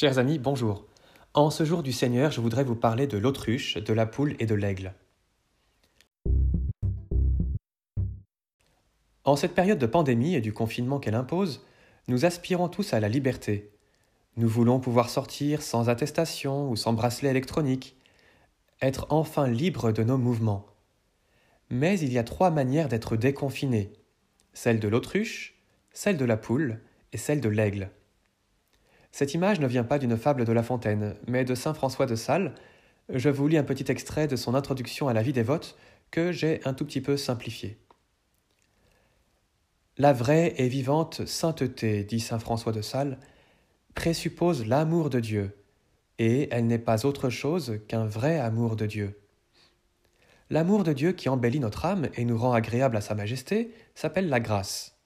Chers amis, bonjour. En ce jour du Seigneur, je voudrais vous parler de l'autruche, de la poule et de l'aigle. En cette période de pandémie et du confinement qu'elle impose, nous aspirons tous à la liberté. Nous voulons pouvoir sortir sans attestation ou sans bracelet électronique, être enfin libres de nos mouvements. Mais il y a trois manières d'être déconfiné celle de l'autruche, celle de la poule et celle de l'aigle. Cette image ne vient pas d'une fable de La Fontaine, mais de saint François de Sales. Je vous lis un petit extrait de son introduction à la vie dévote que j'ai un tout petit peu simplifié. La vraie et vivante sainteté, dit saint François de Sales, présuppose l'amour de Dieu, et elle n'est pas autre chose qu'un vrai amour de Dieu. L'amour de Dieu qui embellit notre âme et nous rend agréable à Sa Majesté s'appelle la grâce.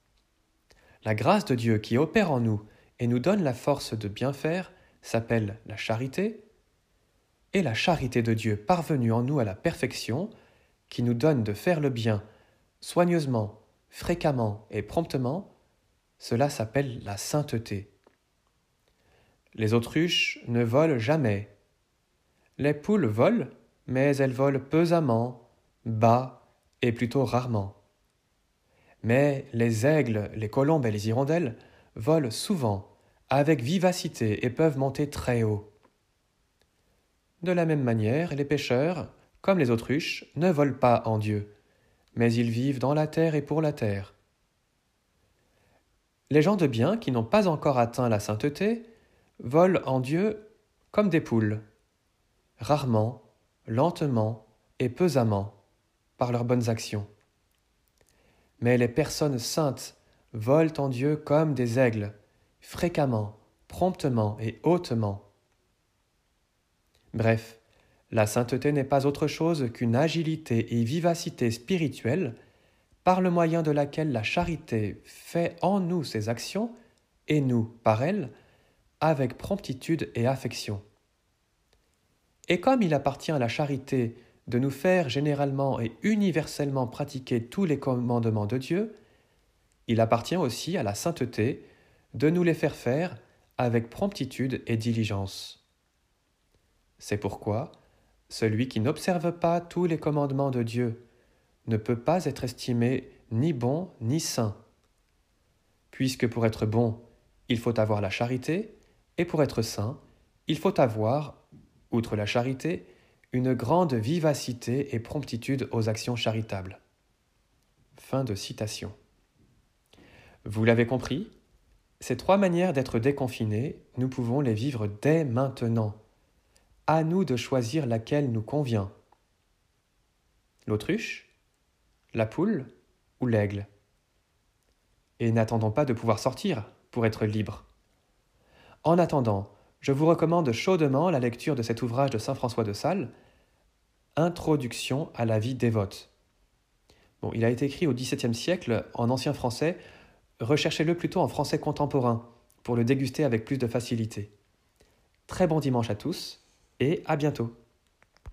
La grâce de Dieu qui opère en nous et nous donne la force de bien faire s'appelle la charité, et la charité de Dieu parvenue en nous à la perfection, qui nous donne de faire le bien soigneusement, fréquemment et promptement, cela s'appelle la sainteté. Les autruches ne volent jamais. Les poules volent, mais elles volent pesamment, bas et plutôt rarement. Mais les aigles, les colombes et les hirondelles volent souvent, avec vivacité et peuvent monter très haut. De la même manière, les pêcheurs, comme les autruches, ne volent pas en Dieu, mais ils vivent dans la terre et pour la terre. Les gens de bien qui n'ont pas encore atteint la sainteté volent en Dieu comme des poules, rarement, lentement et pesamment, par leurs bonnes actions. Mais les personnes saintes volent en Dieu comme des aigles, fréquemment, promptement et hautement. Bref, la sainteté n'est pas autre chose qu'une agilité et vivacité spirituelle par le moyen de laquelle la charité fait en nous ses actions et nous, par elle, avec promptitude et affection. Et comme il appartient à la charité de nous faire généralement et universellement pratiquer tous les commandements de Dieu, il appartient aussi à la sainteté de nous les faire faire avec promptitude et diligence. C'est pourquoi celui qui n'observe pas tous les commandements de Dieu ne peut pas être estimé ni bon ni saint. Puisque pour être bon, il faut avoir la charité, et pour être saint, il faut avoir, outre la charité, une grande vivacité et promptitude aux actions charitables. Fin de citation. Vous l'avez compris, ces trois manières d'être déconfinés, nous pouvons les vivre dès maintenant. À nous de choisir laquelle nous convient. L'autruche, la poule ou l'aigle. Et n'attendons pas de pouvoir sortir pour être libre. En attendant, je vous recommande chaudement la lecture de cet ouvrage de Saint François de Sales, Introduction à la vie dévote. Il a été écrit au XVIIe siècle en ancien français recherchez-le plutôt en français contemporain pour le déguster avec plus de facilité. Très bon dimanche à tous et à bientôt.